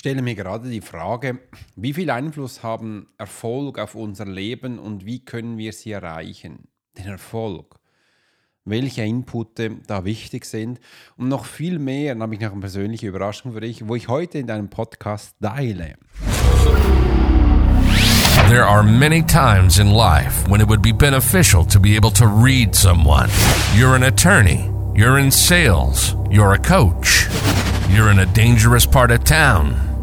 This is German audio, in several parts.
stelle mir gerade die Frage, wie viel Einfluss haben Erfolg auf unser Leben und wie können wir sie erreichen? Den Erfolg. Welche Inputte da wichtig sind und noch viel mehr, dann habe ich noch eine persönliche Überraschung für dich, wo ich heute in deinem Podcast teile. There are many times in life when it would be beneficial to be able to read someone. You're an attorney, you're in sales, you're a coach. You're in a dangerous part of town,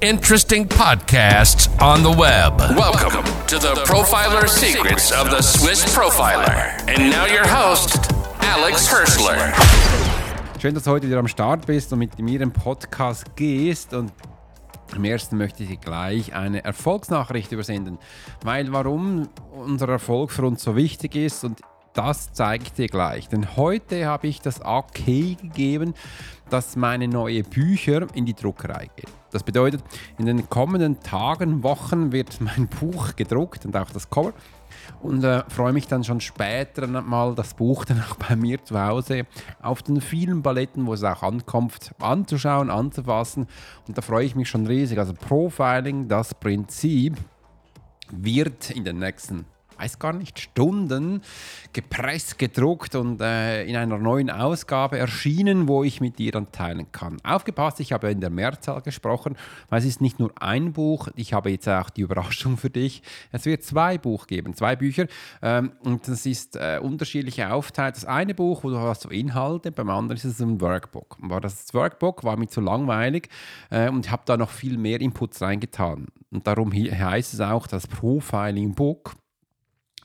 interesting podcasts on the web. Welcome to the Profiler Secrets of the Swiss Profiler. And now your host, Alex Hirschler. Schön, dass du heute wieder am Start bist und mit mir im Podcast gehst. Und am ersten möchte ich dir gleich eine Erfolgsnachricht übersenden, weil warum unser Erfolg für uns so wichtig ist und das zeige ich dir gleich. Denn heute habe ich das Okay gegeben, dass meine neuen Bücher in die Druckerei gehen. Das bedeutet, in den kommenden Tagen, Wochen wird mein Buch gedruckt und auch das Cover. Und äh, freue mich dann schon später mal das Buch dann auch bei mir zu Hause auf den vielen Paletten, wo es auch ankommt, anzuschauen, anzufassen. Und da freue ich mich schon riesig. Also Profiling, das Prinzip wird in den nächsten weiß gar nicht, Stunden gepresst, gedruckt und äh, in einer neuen Ausgabe erschienen, wo ich mit dir dann teilen kann. Aufgepasst, ich habe in der Mehrzahl gesprochen, weil es ist nicht nur ein Buch, ich habe jetzt auch die Überraschung für dich. Es wird zwei Buch geben, zwei Bücher ähm, und das ist äh, unterschiedliche Aufteilung. Das eine Buch, wo du hast so Inhalte, beim anderen ist es ein Workbook. Aber das Workbook war mir zu langweilig äh, und ich habe da noch viel mehr Inputs reingetan. Und darum heißt es auch das Profiling Book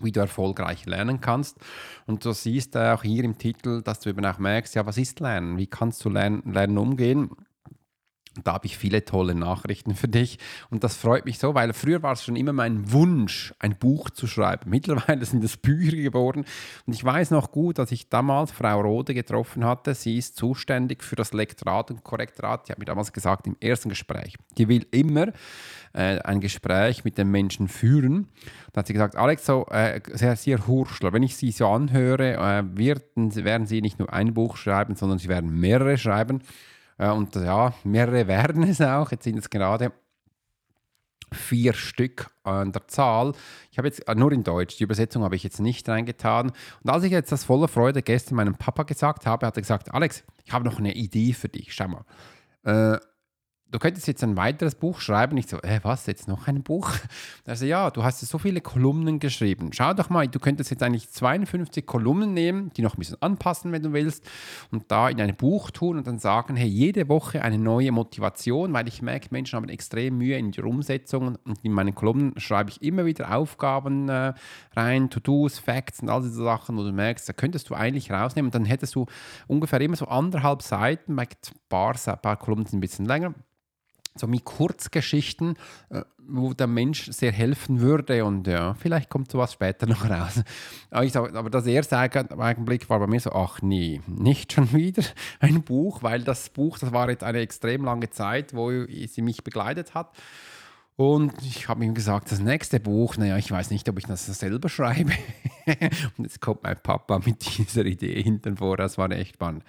wie du erfolgreich lernen kannst. Und du siehst auch hier im Titel, dass du eben auch merkst, ja, was ist Lernen? Wie kannst du Lernen, lernen umgehen? Da habe ich viele tolle Nachrichten für dich und das freut mich so, weil früher war es schon immer mein Wunsch, ein Buch zu schreiben. Mittlerweile sind es Bücher geworden und ich weiß noch gut, dass ich damals Frau Rode getroffen hatte. Sie ist zuständig für das Lektorat und Korrektorat. Die hat mir damals gesagt im ersten Gespräch, die will immer äh, ein Gespräch mit den Menschen führen. Da hat sie gesagt, Alex, so äh, sehr, sehr Hurschler, wenn ich Sie so anhöre, äh, werden, werden Sie nicht nur ein Buch schreiben, sondern Sie werden mehrere schreiben. Äh, und ja, mehrere werden es auch. Jetzt sind es gerade vier Stück an der Zahl. Ich habe jetzt äh, nur in Deutsch, die Übersetzung habe ich jetzt nicht reingetan. Und als ich jetzt das voller Freude gestern meinem Papa gesagt habe, hat er gesagt, Alex, ich habe noch eine Idee für dich. Schau mal. Äh, du könntest jetzt ein weiteres Buch schreiben. Ich so, äh, was, jetzt noch ein Buch? Also ja, du hast so viele Kolumnen geschrieben. Schau doch mal, du könntest jetzt eigentlich 52 Kolumnen nehmen, die noch ein bisschen anpassen, wenn du willst, und da in ein Buch tun und dann sagen, hey, jede Woche eine neue Motivation, weil ich merke, Menschen haben extrem Mühe in der Umsetzung und in meinen Kolumnen schreibe ich immer wieder Aufgaben äh, rein, To-Dos, Facts und all diese Sachen, wo du merkst, da könntest du eigentlich rausnehmen und dann hättest du ungefähr immer so anderthalb Seiten, ein paar, ein paar Kolumnen sind ein bisschen länger, so mit Kurzgeschichten, äh, wo der Mensch sehr helfen würde. Und ja, vielleicht kommt sowas später noch raus. Aber, sag, aber das erste Augenblick war bei mir so, ach nee, nicht schon wieder ein Buch, weil das Buch, das war jetzt eine extrem lange Zeit, wo sie mich begleitet hat. Und ich habe ihm gesagt, das nächste Buch, naja, ich weiß nicht, ob ich das selber schreibe. und jetzt kommt mein Papa mit dieser Idee hinten vor, das war echt spannend.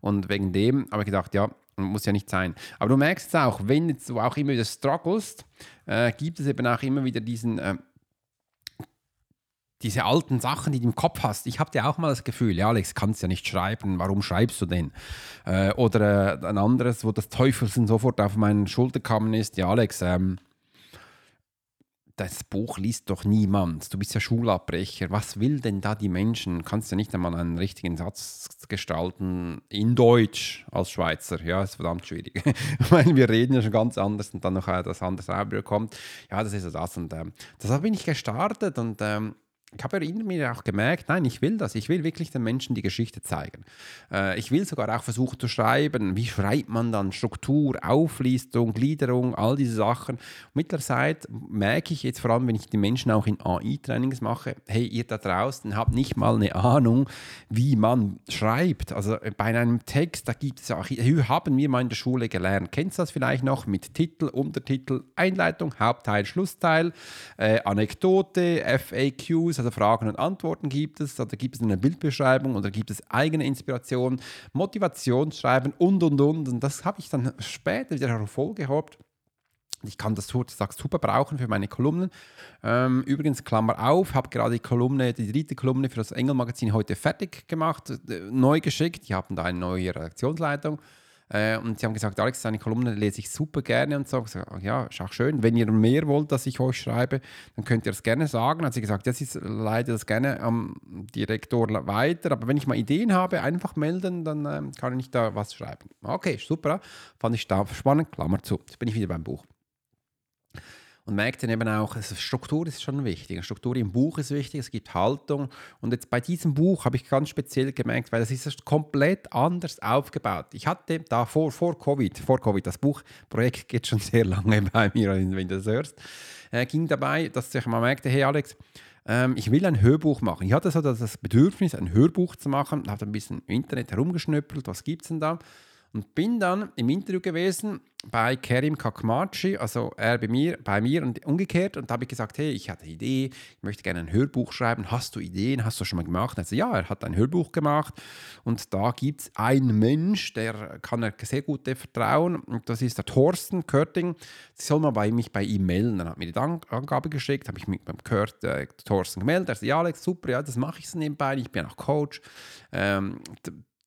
Und wegen dem habe ich gedacht, ja, muss ja nicht sein. Aber du merkst es auch, wenn du auch immer wieder strugglest, äh, gibt es eben auch immer wieder diesen, äh, diese alten Sachen, die du im Kopf hast. Ich habe dir auch mal das Gefühl, ja, Alex, kannst ja nicht schreiben, warum schreibst du denn? Äh, oder äh, ein anderes, wo das Teufelsen sofort auf meinen Schulter kam, ist, ja, Alex, ähm, das Buch liest doch niemand. Du bist ja Schulabbrecher. Was will denn da die Menschen? Kannst du nicht einmal einen richtigen Satz gestalten in Deutsch als Schweizer? Ja, ist verdammt schwierig. Weil wir reden ja schon ganz anders und dann noch das andere kommt. Ja, das ist das. Und ähm, deshalb bin ich gestartet und ähm, ich habe mir auch gemerkt, nein, ich will das. Ich will wirklich den Menschen die Geschichte zeigen. Äh, ich will sogar auch versuchen zu schreiben, wie schreibt man dann Struktur, Auflistung, Gliederung, all diese Sachen. Mit der Zeit merke ich jetzt vor allem, wenn ich die Menschen auch in AI-Trainings mache, hey, ihr da draußen habt nicht mal eine Ahnung, wie man schreibt. Also äh, bei einem Text, da gibt es auch, haben wir mal in der Schule gelernt. Kennst du das vielleicht noch mit Titel, Untertitel, Einleitung, Hauptteil, Schlussteil, äh, Anekdote, FAQs, also Fragen und Antworten gibt es, oder gibt es eine Bildbeschreibung oder gibt es eigene Inspiration, Motivationsschreiben und und und. Und das habe ich dann später wieder hervorgehobt. Ich kann das super brauchen für meine Kolumnen. Ähm, übrigens, Klammer auf, habe gerade die Kolumne, die dritte Kolumne für das Engel-Magazin heute fertig gemacht, äh, neu geschickt. Die haben da eine neue Redaktionsleitung. Äh, und sie haben gesagt, Alex, seine Kolumne lese ich super gerne und so. ja, ist auch schön. Wenn ihr mehr wollt, dass ich euch schreibe, dann könnt ihr es gerne sagen. Hat sie gesagt, das ist leider das gerne am Direktor weiter. Aber wenn ich mal Ideen habe, einfach melden, dann äh, kann ich da was schreiben. Okay, super. Fand ich da spannend. Klammer zu. Jetzt bin ich wieder beim Buch und merkt dann eben auch, also Struktur ist schon wichtig. Struktur im Buch ist wichtig, es gibt Haltung. Und jetzt bei diesem Buch habe ich ganz speziell gemerkt, weil das ist komplett anders aufgebaut. Ich hatte da vor, vor Covid, vor Covid, das Buchprojekt geht schon sehr lange bei mir, wenn du das hörst, äh, ging dabei, dass ich mal merkte, hey Alex, ähm, ich will ein Hörbuch machen. Ich hatte so das Bedürfnis, ein Hörbuch zu machen, habe ein bisschen im Internet herumgeschnüppelt, was gibt es denn da? Und bin dann im Interview gewesen bei Kerim Kakmachi, also er bei mir, bei mir und umgekehrt. Und da habe ich gesagt, hey, ich hatte eine Idee, ich möchte gerne ein Hörbuch schreiben. Hast du Ideen? Hast du schon mal gemacht? Also ja, er hat ein Hörbuch gemacht. Und da gibt es einen Mensch, der kann er sehr gut vertrauen. Und das ist der Thorsten Körting. Sie soll mal bei mich bei ihm melden. Dann hat mir die Angabe geschickt, habe ich mich beim Kurt, äh, Thorsten gemeldet. Er sagt, ja, Alex, super, ja, das mache ich so nebenbei. Ich bin auch Coach. Ähm,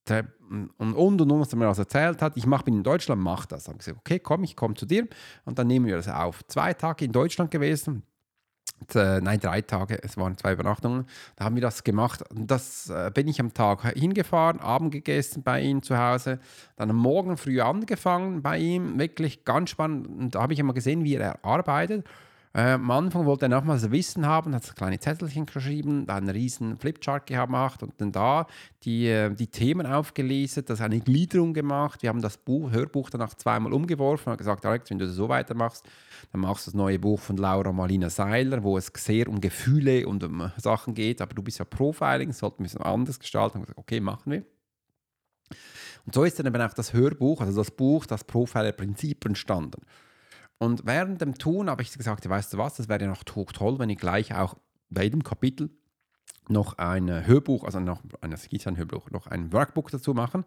und, und, und, was er mir also erzählt hat, ich mache, bin in Deutschland, mach das. Dann habe ich gesagt, okay, komm, ich komme zu dir und dann nehmen wir das auf. Zwei Tage in Deutschland gewesen, äh, nein, drei Tage, es waren zwei Übernachtungen, da haben wir das gemacht. Und das äh, bin ich am Tag hingefahren, Abend gegessen bei ihm zu Hause, dann am Morgen früh angefangen bei ihm, wirklich ganz spannend. Und da habe ich immer gesehen, wie er arbeitet. Äh, am Anfang wollte er nochmals Wissen haben, hat kleine Zettelchen geschrieben, da einen riesen Flipchart gemacht und dann da die, äh, die Themen aufgelesen, das eine Gliederung gemacht. Wir haben das Buch, Hörbuch danach zweimal umgeworfen und gesagt, Alex, wenn du das so weitermachst, dann machst du das neue Buch von Laura Marlina Seiler, wo es sehr um Gefühle und um Sachen geht, aber du bist ja Profiling, sollten wir es anders gestalten. Und gesagt, okay, machen wir. Und so ist dann eben auch das Hörbuch, also das Buch, das Profiler-Prinzip entstanden. Und während dem Tun habe ich gesagt, weißt du was, das wäre noch toll, wenn ich gleich auch bei jedem Kapitel noch ein Hörbuch, also noch ein, ein Hörbuch, noch ein Workbook dazu machen.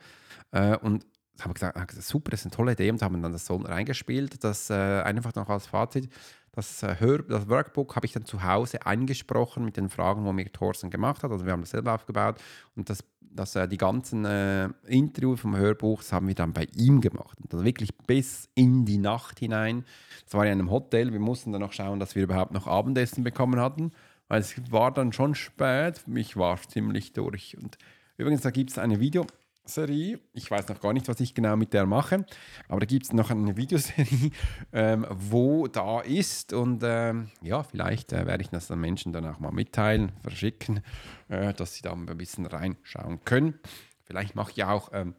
Äh, und habe gesagt, super, das ist eine tolle Idee und haben dann das so reingespielt, das äh, einfach noch als Fazit. Das, äh, Hör das Workbook habe ich dann zu Hause eingesprochen mit den Fragen, wo mir Thorsten gemacht hat. Also wir haben das selber aufgebaut und das, das, äh, die ganzen äh, Interviews vom Hörbuch das haben wir dann bei ihm gemacht. Dann wirklich bis in die Nacht hinein. Das war in einem Hotel. Wir mussten dann noch schauen, dass wir überhaupt noch Abendessen bekommen hatten, weil es war dann schon spät. Mich war ziemlich durch. Und übrigens, da gibt es ein Video Serie. Ich weiß noch gar nicht, was ich genau mit der mache, aber da gibt es noch eine Videoserie, ähm, wo da ist und ähm, ja, vielleicht äh, werde ich das den Menschen dann auch mal mitteilen, verschicken, äh, dass sie da ein bisschen reinschauen können. Vielleicht mache ich auch ähm,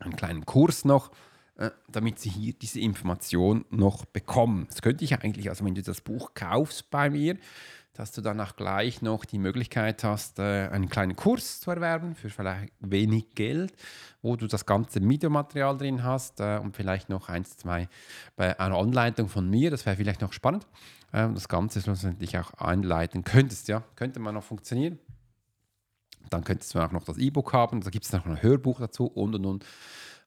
einen kleinen Kurs noch, äh, damit sie hier diese Information noch bekommen. Das könnte ich eigentlich, also wenn du das Buch kaufst bei mir, dass du dann auch gleich noch die Möglichkeit hast, äh, einen kleinen Kurs zu erwerben für vielleicht wenig Geld, wo du das ganze Videomaterial drin hast äh, und vielleicht noch eins, zwei bei einer Anleitung von mir. Das wäre vielleicht noch spannend. Ähm, das Ganze schlussendlich auch einleiten könntest, ja, könnte man noch funktionieren. Dann könntest du auch noch das E-Book haben, da gibt es noch ein Hörbuch dazu und und und.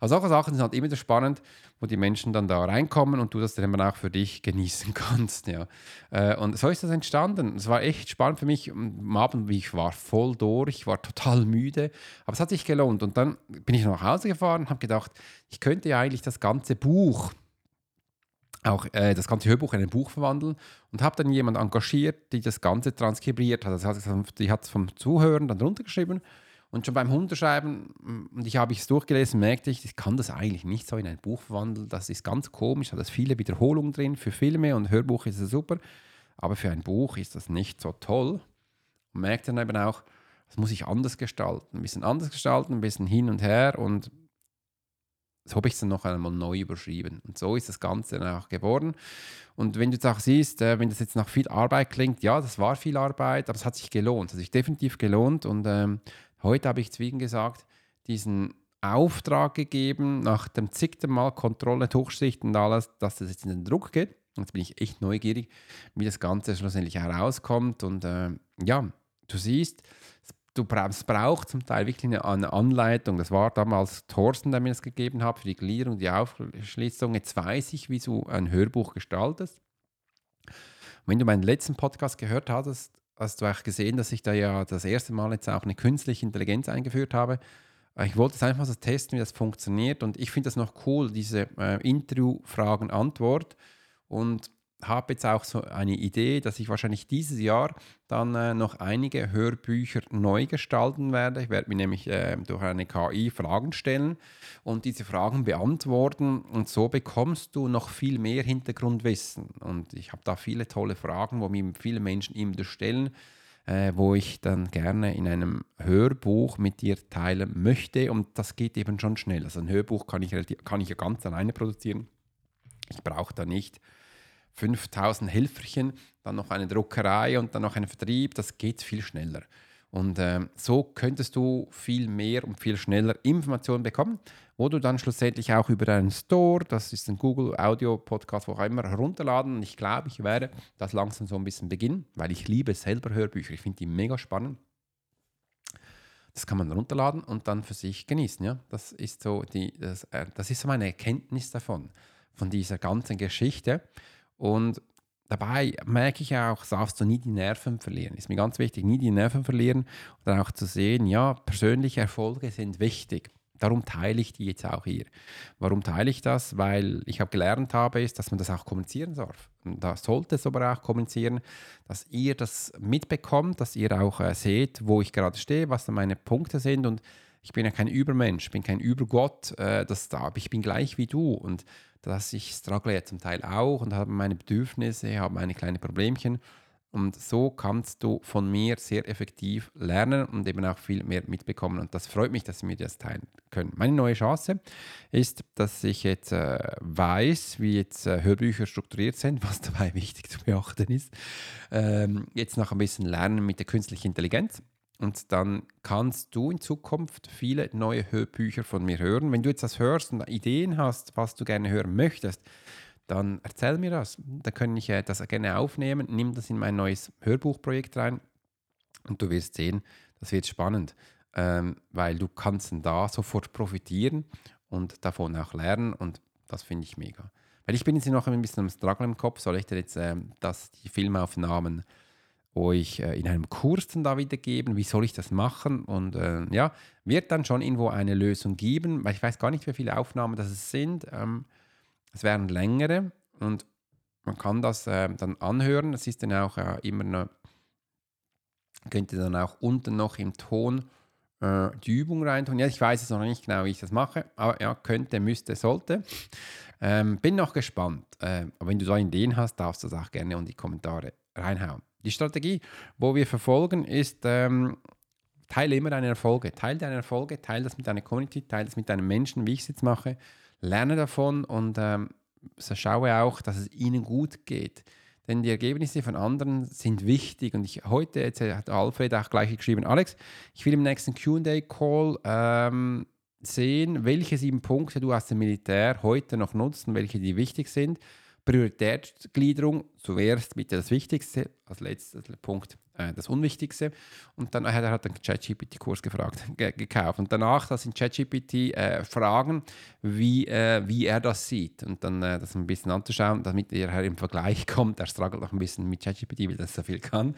Also solche Sachen sind halt immer wieder spannend, wo die Menschen dann da reinkommen und du das dann auch für dich genießen kannst. Ja. Äh, und so ist das entstanden. Es war echt spannend für mich. Am Abend, wie ich war voll durch, ich war total müde, aber es hat sich gelohnt. Und dann bin ich nach Hause gefahren und habe gedacht, ich könnte ja eigentlich das ganze Buch auch äh, das ganze Hörbuch in ein Buch verwandeln und habe dann jemanden engagiert, die das Ganze transkribiert hat. Das die hat es vom Zuhören dann runtergeschrieben und schon beim Unterschreiben, mm, und ich habe es durchgelesen, merkte ich, ich kann das eigentlich nicht so in ein Buch verwandeln. Das ist ganz komisch, hat es viele Wiederholungen drin. Für Filme und Hörbuch ist es super, aber für ein Buch ist das nicht so toll. und merkt dann eben auch, das muss ich anders gestalten, ein bisschen anders gestalten, ein bisschen hin und her und so habe ich es dann noch einmal neu überschrieben. Und so ist das Ganze dann auch geworden. Und wenn du jetzt auch siehst, äh, wenn das jetzt nach viel Arbeit klingt, ja, das war viel Arbeit, aber es hat sich gelohnt. Es hat sich definitiv gelohnt. Und ähm, heute habe ich Zwiegen gesagt, diesen Auftrag gegeben, nach dem zigten Mal Kontrolle, Durchsicht und alles, dass das jetzt in den Druck geht. Jetzt bin ich echt neugierig, wie das Ganze schlussendlich herauskommt. Und äh, ja, du siehst, du brauchst, braucht zum Teil wirklich eine, Anleitung. Das war damals Thorsten, der mir das gegeben hat für die Gliederung, die Aufschließung. Jetzt weiß ich, wie du ein Hörbuch gestaltest. wenn du meinen letzten Podcast gehört hast, hast du auch gesehen, dass ich da ja das erste Mal jetzt auch eine künstliche Intelligenz eingeführt habe. Ich wollte es einfach so testen, wie das funktioniert. Und ich finde das noch cool, diese äh, Interview-Fragen-Antwort. Und habe jetzt auch so eine Idee, dass ich wahrscheinlich dieses Jahr dann äh, noch einige Hörbücher neu gestalten werde. Ich werde mir nämlich äh, durch eine KI Fragen stellen und diese Fragen beantworten und so bekommst du noch viel mehr Hintergrundwissen. Und ich habe da viele tolle Fragen, wo mir viele Menschen immer stellen, äh, wo ich dann gerne in einem Hörbuch mit dir teilen möchte und das geht eben schon schnell. Also ein Hörbuch kann ich, kann ich ja ganz alleine produzieren. Ich brauche da nicht 5000 Helferchen, dann noch eine Druckerei und dann noch einen Vertrieb, das geht viel schneller. Und äh, so könntest du viel mehr und viel schneller Informationen bekommen, wo du dann schlussendlich auch über deinen Store, das ist ein Google Audio Podcast, wo auch immer, herunterladen. Und ich glaube, ich werde das langsam so ein bisschen beginnen, weil ich liebe selber Hörbücher. Ich finde die mega spannend. Das kann man runterladen und dann für sich genießen. Ja? Das, ist so die, das, äh, das ist so meine Erkenntnis davon, von dieser ganzen Geschichte. Und dabei merke ich auch, darfst du nie die Nerven verlieren. Ist mir ganz wichtig, nie die Nerven verlieren und auch zu sehen, ja, persönliche Erfolge sind wichtig. Darum teile ich die jetzt auch hier. Warum teile ich das? Weil ich auch gelernt habe, ist, dass man das auch kommunizieren darf. Und da sollte es aber auch kommunizieren, dass ihr das mitbekommt, dass ihr auch äh, seht, wo ich gerade stehe, was da meine Punkte sind. Und ich bin ja kein Übermensch, bin kein Übergott, äh, das da, ich bin gleich wie du. Und dass ich struggle ja zum Teil auch und habe meine Bedürfnisse, habe meine kleinen Problemchen. Und so kannst du von mir sehr effektiv lernen und eben auch viel mehr mitbekommen. Und das freut mich, dass Sie mir das teilen können. Meine neue Chance ist, dass ich jetzt äh, weiß, wie jetzt äh, Hörbücher strukturiert sind, was dabei wichtig zu beachten ist. Ähm, jetzt noch ein bisschen lernen mit der künstlichen Intelligenz. Und dann kannst du in Zukunft viele neue Hörbücher von mir hören. Wenn du jetzt das hörst und Ideen hast, was du gerne hören möchtest, dann erzähl mir das. Da kann ich äh, das gerne aufnehmen, nimm das in mein neues Hörbuchprojekt rein und du wirst sehen, das wird spannend, ähm, weil du kannst da sofort profitieren und davon auch lernen und das finde ich mega. Weil ich bin jetzt noch ein bisschen am Struggle im Kopf, soll ich dir jetzt ähm, das, die Filmaufnahmen euch äh, in einem Kurs dann da wiedergeben, wie soll ich das machen und äh, ja, wird dann schon irgendwo eine Lösung geben, weil ich weiß gar nicht, wie viele Aufnahmen das sind. Ähm, es wären längere und man kann das äh, dann anhören. Es ist dann auch äh, immer noch, könnt ihr dann auch unten noch im Ton äh, die Übung reintun. Ja, ich weiß es noch nicht genau, wie ich das mache, aber ja, könnte, müsste, sollte. Ähm, bin noch gespannt. Äh, aber wenn du da Ideen hast, darfst du das auch gerne in die Kommentare reinhauen. Die Strategie, wo wir verfolgen, ist, ähm, teile immer deine Erfolge. Teile deine Erfolge, teile das mit deiner Community, teile das mit deinen Menschen, wie ich es jetzt mache. Lerne davon und ähm, so schaue auch, dass es ihnen gut geht. Denn die Ergebnisse von anderen sind wichtig. Und ich heute, jetzt hat Alfred auch gleich geschrieben, Alex, ich will im nächsten QA-Call ähm, sehen, welche sieben Punkte du aus dem Militär heute noch nutzt und welche die wichtig sind. Prioritätsgliederung, zuerst bitte das Wichtigste, als letzter Punkt äh, das Unwichtigste. Und dann hat er hat einen ChatGPT-Kurs gefragt, gekauft. Und danach das in ChatGPT äh, fragen, wie, äh, wie er das sieht. Und dann äh, das ein bisschen anzuschauen, damit er im Vergleich kommt. Er struggelt noch ein bisschen mit ChatGPT, weil das so viel kann.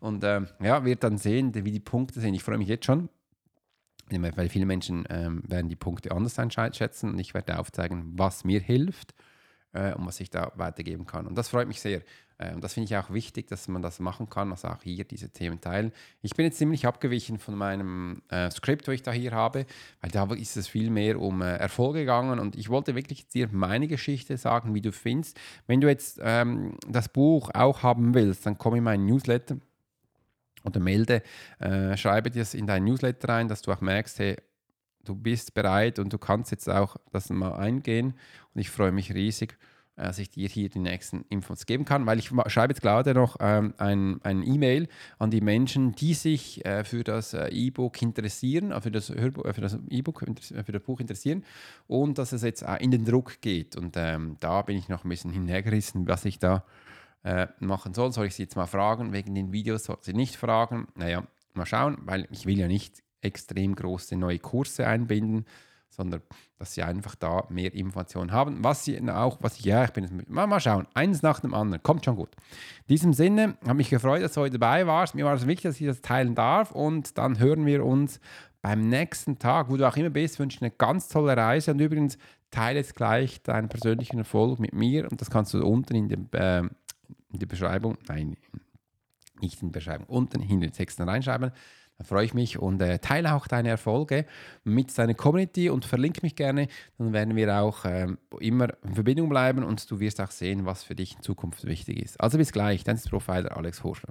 Und ähm, ja, wird dann sehen, wie die Punkte sind. Ich freue mich jetzt schon weil viele Menschen ähm, werden die Punkte anders einschätzen und ich werde aufzeigen, was mir hilft äh, und was ich da weitergeben kann. Und das freut mich sehr. Äh, und das finde ich auch wichtig, dass man das machen kann, also auch hier diese Themen teilen. Ich bin jetzt ziemlich abgewichen von meinem äh, Skript, das ich da hier habe, weil da ist es viel mehr um äh, Erfolge gegangen und ich wollte wirklich dir meine Geschichte sagen, wie du findest. Wenn du jetzt ähm, das Buch auch haben willst, dann komm in meinen Newsletter oder melde, äh, schreibe dir das in dein Newsletter rein, dass du auch merkst, hey, du bist bereit und du kannst jetzt auch das mal eingehen. Und ich freue mich riesig, dass ich dir hier die nächsten Infos geben kann, weil ich schreibe jetzt gerade noch ähm, ein, E-Mail an die Menschen, die sich äh, für das äh, E-Book interessieren, äh, für das äh, für das E-Book, äh, für das Buch interessieren und dass es jetzt äh, in den Druck geht. Und ähm, da bin ich noch ein bisschen hinhergerissen, was ich da machen soll. Soll ich sie jetzt mal fragen? Wegen den Videos soll sie nicht fragen. Naja, mal schauen, weil ich will ja nicht extrem große neue Kurse einbinden, sondern dass sie einfach da mehr Informationen haben. Was sie auch, was ich, ja, ich bin jetzt mit, mal, mal schauen, eins nach dem anderen, kommt schon gut. In diesem Sinne, habe mich gefreut, dass du heute dabei warst. Mir war es wichtig, dass ich das teilen darf und dann hören wir uns beim nächsten Tag, wo du auch immer bist, wünsche eine ganz tolle Reise und übrigens teile jetzt gleich deinen persönlichen Erfolg mit mir und das kannst du unten in, dem, äh, in der Beschreibung, nein, nicht in der Beschreibung, unten in den Texten reinschreiben. Da freue ich mich und äh, teile auch deine Erfolge mit deiner Community und verlinke mich gerne. Dann werden wir auch äh, immer in Verbindung bleiben und du wirst auch sehen, was für dich in Zukunft wichtig ist. Also bis gleich, dein Profiler Alex Horschler.